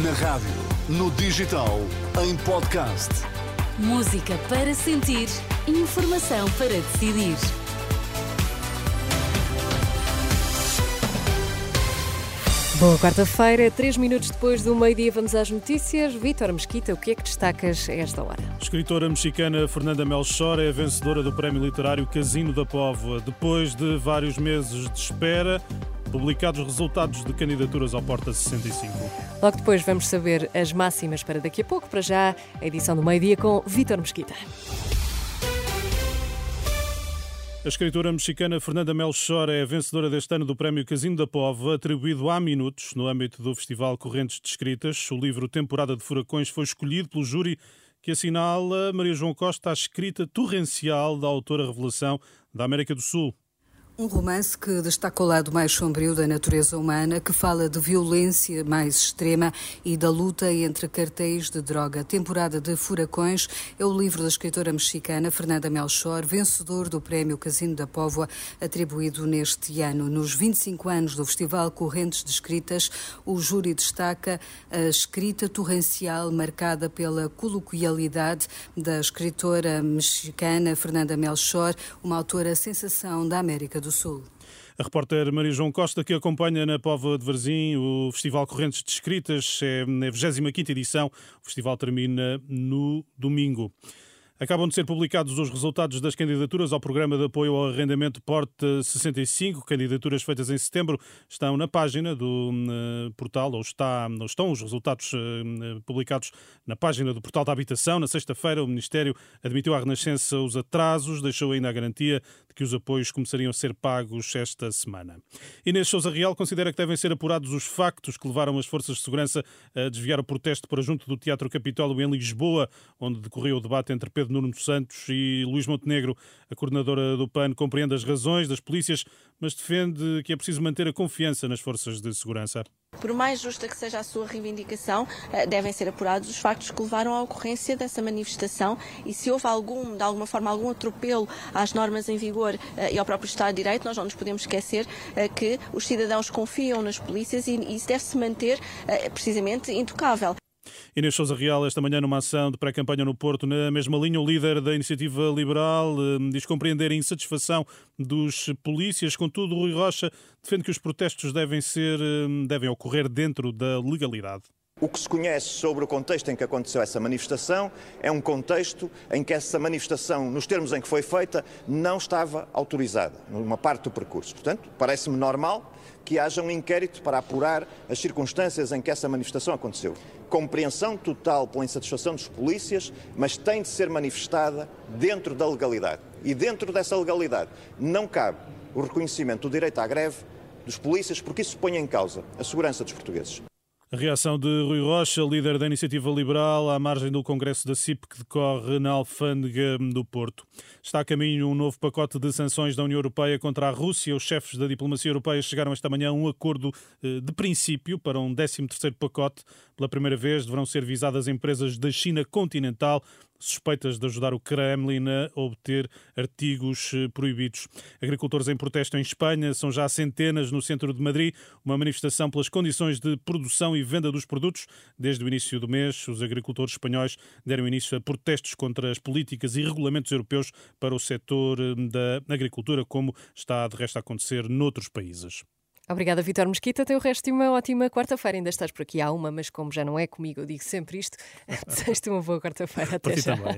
Na rádio, no digital, em podcast. Música para sentir, informação para decidir. Boa quarta-feira, três minutos depois do meio-dia, vamos às notícias. Vítor Mesquita, o que é que destacas a esta hora? Escritora mexicana Fernanda Melchor é a vencedora do prémio literário Casino da Póvoa. Depois de vários meses de espera, publicados os resultados de candidaturas ao Porta 65. Logo depois vamos saber as máximas para daqui a pouco. Para já, a edição do meio-dia com Vítor Mesquita. A escritora mexicana Fernanda Melchor é a vencedora deste ano do Prémio Casino da Pova, atribuído há minutos no âmbito do Festival Correntes de Escritas. O livro Temporada de Furacões foi escolhido pelo júri que assinala Maria João Costa a escrita torrencial da autora revelação da América do Sul. Um romance que destaca o lado mais sombrio da natureza humana, que fala de violência mais extrema e da luta entre cartéis de droga. Temporada de Furacões é o livro da escritora mexicana Fernanda Melchor, vencedor do Prémio Casino da Póvoa, atribuído neste ano. Nos 25 anos do Festival Correntes de Escritas, o júri destaca a escrita torrencial marcada pela coloquialidade da escritora mexicana Fernanda Melchor, uma autora sensação da América do Sul. A repórter Maria João Costa, que acompanha na Póvoa de Varzim o Festival Correntes de Escritas, é na 25ª edição. O festival termina no domingo. Acabam de ser publicados os resultados das candidaturas ao Programa de Apoio ao Arrendamento Porte 65. Candidaturas feitas em setembro estão na página do uh, portal, ou, está, ou estão os resultados uh, publicados na página do portal da Habitação. Na sexta-feira, o Ministério admitiu à Renascença os atrasos, deixou ainda a garantia que os apoios começariam a ser pagos esta semana. Inês Souza Real considera que devem ser apurados os factos que levaram as forças de segurança a desviar o protesto para junto do Teatro Capitólio em Lisboa, onde decorreu o debate entre Pedro Nuno Santos e Luís Montenegro. A coordenadora do PAN compreende as razões das polícias, mas defende que é preciso manter a confiança nas forças de segurança. Por mais justa que seja a sua reivindicação, eh, devem ser apurados os factos que levaram à ocorrência dessa manifestação e se houve algum, de alguma forma, algum atropelo às normas em vigor eh, e ao próprio Estado de Direito, nós não nos podemos esquecer eh, que os cidadãos confiam nas polícias e isso deve se manter precisamente intocável. Inês Souza Real, esta manhã numa ação de pré-campanha no Porto, na mesma linha, o líder da Iniciativa Liberal eh, diz compreender a insatisfação dos polícias. Contudo, Rui Rocha defende que os protestos devem, ser, eh, devem ocorrer dentro da legalidade. O que se conhece sobre o contexto em que aconteceu essa manifestação é um contexto em que essa manifestação, nos termos em que foi feita, não estava autorizada, numa parte do percurso. Portanto, parece-me normal que haja um inquérito para apurar as circunstâncias em que essa manifestação aconteceu. Compreensão total pela insatisfação dos polícias, mas tem de ser manifestada dentro da legalidade. E dentro dessa legalidade não cabe o reconhecimento do direito à greve dos polícias, porque isso põe em causa a segurança dos portugueses. A reação de Rui Rocha, líder da Iniciativa Liberal, à margem do Congresso da CIP que decorre na Alfândega do Porto. Está a caminho um novo pacote de sanções da União Europeia contra a Rússia. Os chefes da diplomacia europeia chegaram esta manhã a um acordo eh, de princípio para um 13º pacote. Pela primeira vez deverão ser visadas empresas da China continental suspeitas de ajudar o Kremlin a obter artigos eh, proibidos. Agricultores em protesto em Espanha são já centenas no centro de Madrid, uma manifestação pelas condições de produção e venda dos produtos. Desde o início do mês, os agricultores espanhóis deram início a protestos contra as políticas e regulamentos europeus para o setor eh, da agricultura, como está de resto a acontecer noutros países. Obrigada, Vitor Mesquita. Tem o resto de uma ótima quarta-feira. Ainda estás por aqui há uma, mas como já não é comigo, eu digo sempre isto. Desejo-te uma boa quarta-feira. Até já. Também.